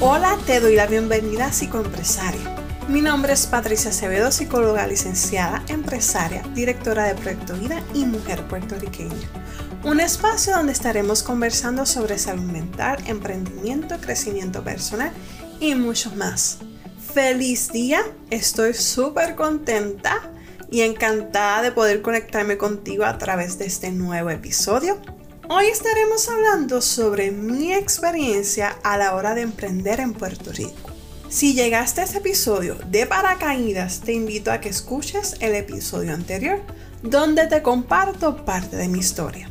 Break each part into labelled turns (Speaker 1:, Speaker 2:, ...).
Speaker 1: Hola, te doy la bienvenida a Psicoempresaria. Mi nombre es Patricia Acevedo, psicóloga licenciada, empresaria, directora de Proyecto Vida y mujer puertorriqueña. Un espacio donde estaremos conversando sobre salud mental, emprendimiento, crecimiento personal y mucho más. Feliz día, estoy súper contenta y encantada de poder conectarme contigo a través de este nuevo episodio. Hoy estaremos hablando sobre mi experiencia a la hora de emprender en Puerto Rico. Si llegaste a este episodio de paracaídas, te invito a que escuches el episodio anterior, donde te comparto parte de mi historia.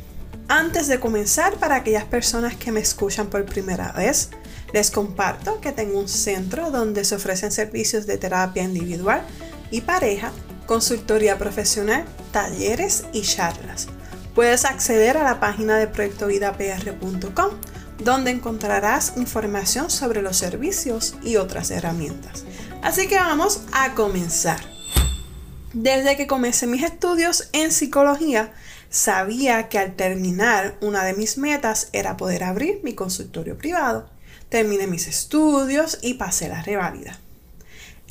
Speaker 1: Antes de comenzar, para aquellas personas que me escuchan por primera vez, les comparto que tengo un centro donde se ofrecen servicios de terapia individual y pareja, consultoría profesional, talleres y charlas. Puedes acceder a la página de proyectovidapr.com donde encontrarás información sobre los servicios y otras herramientas. Así que vamos a comenzar. Desde que comencé mis estudios en psicología, sabía que al terminar una de mis metas era poder abrir mi consultorio privado. Terminé mis estudios y pasé la reválida.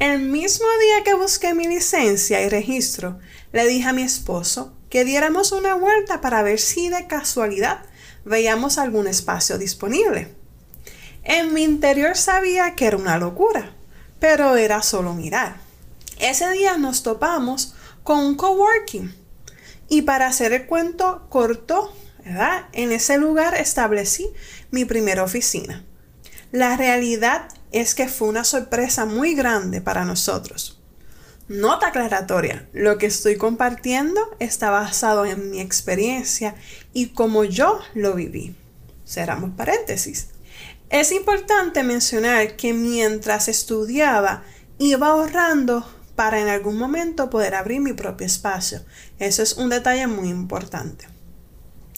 Speaker 1: El mismo día que busqué mi licencia y registro, le dije a mi esposo que diéramos una vuelta para ver si de casualidad veíamos algún espacio disponible. En mi interior sabía que era una locura, pero era solo mirar. Ese día nos topamos con un coworking y para hacer el cuento corto, ¿verdad? En ese lugar establecí mi primera oficina. La realidad es que fue una sorpresa muy grande para nosotros. Nota aclaratoria, lo que estoy compartiendo está basado en mi experiencia y como yo lo viví. Cerramos paréntesis. Es importante mencionar que mientras estudiaba iba ahorrando para en algún momento poder abrir mi propio espacio. Eso es un detalle muy importante.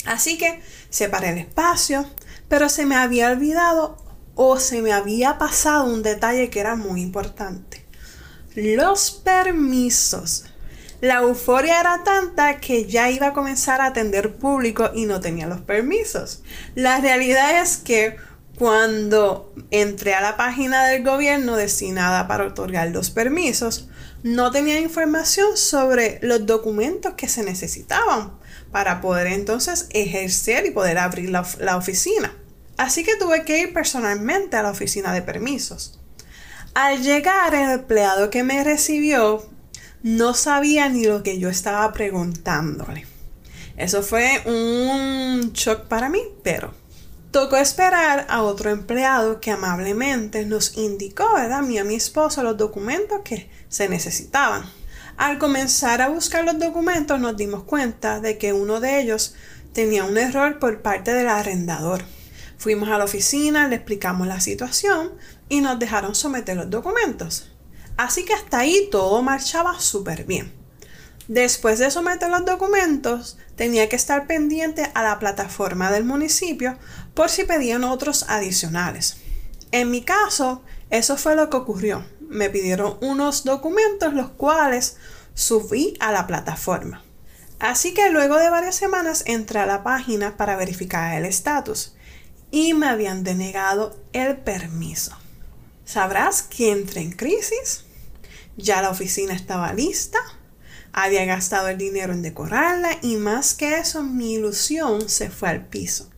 Speaker 1: Así que separé el espacio, pero se me había olvidado o se me había pasado un detalle que era muy importante los permisos. La euforia era tanta que ya iba a comenzar a atender público y no tenía los permisos. La realidad es que cuando entré a la página del gobierno destinada para otorgar los permisos, no tenía información sobre los documentos que se necesitaban para poder entonces ejercer y poder abrir la, la oficina. Así que tuve que ir personalmente a la oficina de permisos. Al llegar, el empleado que me recibió no sabía ni lo que yo estaba preguntándole. Eso fue un shock para mí, pero tocó esperar a otro empleado que amablemente nos indicó, ¿verdad? A mí y a mi esposo los documentos que se necesitaban. Al comenzar a buscar los documentos nos dimos cuenta de que uno de ellos tenía un error por parte del arrendador. Fuimos a la oficina, le explicamos la situación y nos dejaron someter los documentos. Así que hasta ahí todo marchaba súper bien. Después de someter los documentos, tenía que estar pendiente a la plataforma del municipio por si pedían otros adicionales. En mi caso, eso fue lo que ocurrió. Me pidieron unos documentos los cuales subí a la plataforma. Así que luego de varias semanas entré a la página para verificar el estatus y me habían denegado el permiso. Sabrás que entré en crisis, ya la oficina estaba lista, había gastado el dinero en decorarla y más que eso mi ilusión se fue al piso.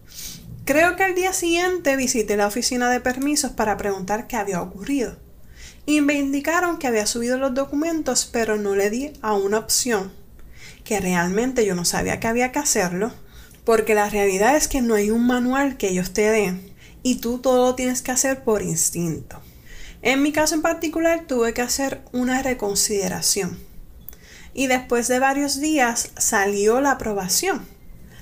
Speaker 1: Creo que al día siguiente visité la oficina de permisos para preguntar qué había ocurrido. Y me indicaron que había subido los documentos, pero no le di a una opción, que realmente yo no sabía que había que hacerlo, porque la realidad es que no hay un manual que ellos te den y tú todo lo tienes que hacer por instinto. En mi caso en particular tuve que hacer una reconsideración y después de varios días salió la aprobación.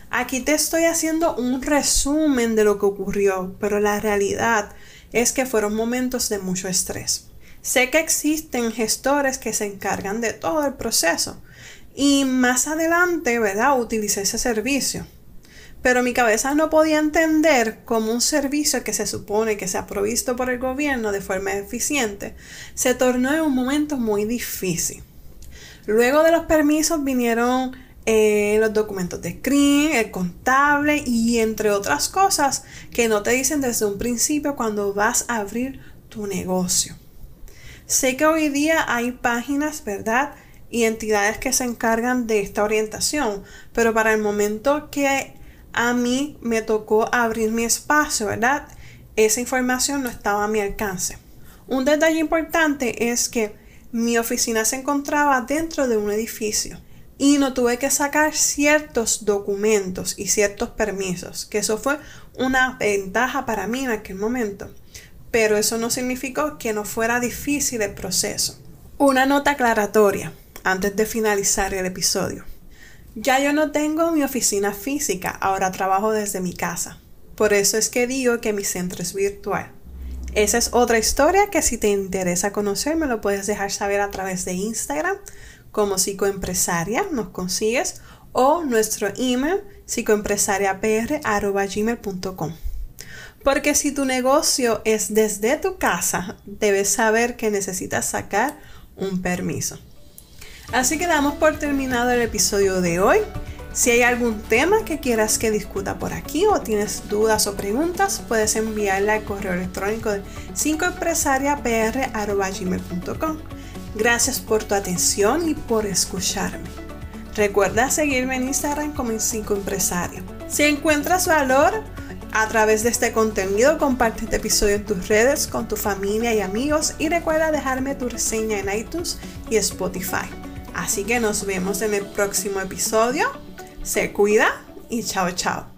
Speaker 1: Aquí te estoy haciendo un resumen de lo que ocurrió, pero la realidad es que fueron momentos de mucho estrés. Sé que existen gestores que se encargan de todo el proceso y más adelante, ¿verdad? Utilicé ese servicio pero mi cabeza no podía entender cómo un servicio que se supone que se ha provisto por el gobierno de forma eficiente se tornó en un momento muy difícil. Luego de los permisos vinieron eh, los documentos de CRIM, el contable y entre otras cosas que no te dicen desde un principio cuando vas a abrir tu negocio. Sé que hoy día hay páginas, ¿verdad? Y entidades que se encargan de esta orientación, pero para el momento que a mí me tocó abrir mi espacio, ¿verdad? Esa información no estaba a mi alcance. Un detalle importante es que mi oficina se encontraba dentro de un edificio y no tuve que sacar ciertos documentos y ciertos permisos, que eso fue una ventaja para mí en aquel momento. Pero eso no significó que no fuera difícil el proceso. Una nota aclaratoria antes de finalizar el episodio. Ya yo no tengo mi oficina física, ahora trabajo desde mi casa. Por eso es que digo que mi centro es virtual. Esa es otra historia que si te interesa conocer me lo puedes dejar saber a través de Instagram como psicoempresaria, nos consigues, o nuestro email psicoempresariapr.gmail.com. Porque si tu negocio es desde tu casa, debes saber que necesitas sacar un permiso. Así que damos por terminado el episodio de hoy. Si hay algún tema que quieras que discuta por aquí o tienes dudas o preguntas, puedes enviarla al correo electrónico de 5empresariapr.gmail.com. Gracias por tu atención y por escucharme. Recuerda seguirme en Instagram como 5 Empresario. Si encuentras valor a través de este contenido, comparte este episodio en tus redes con tu familia y amigos y recuerda dejarme tu reseña en iTunes y Spotify. Así que nos vemos en el próximo episodio. Se cuida y chao chao.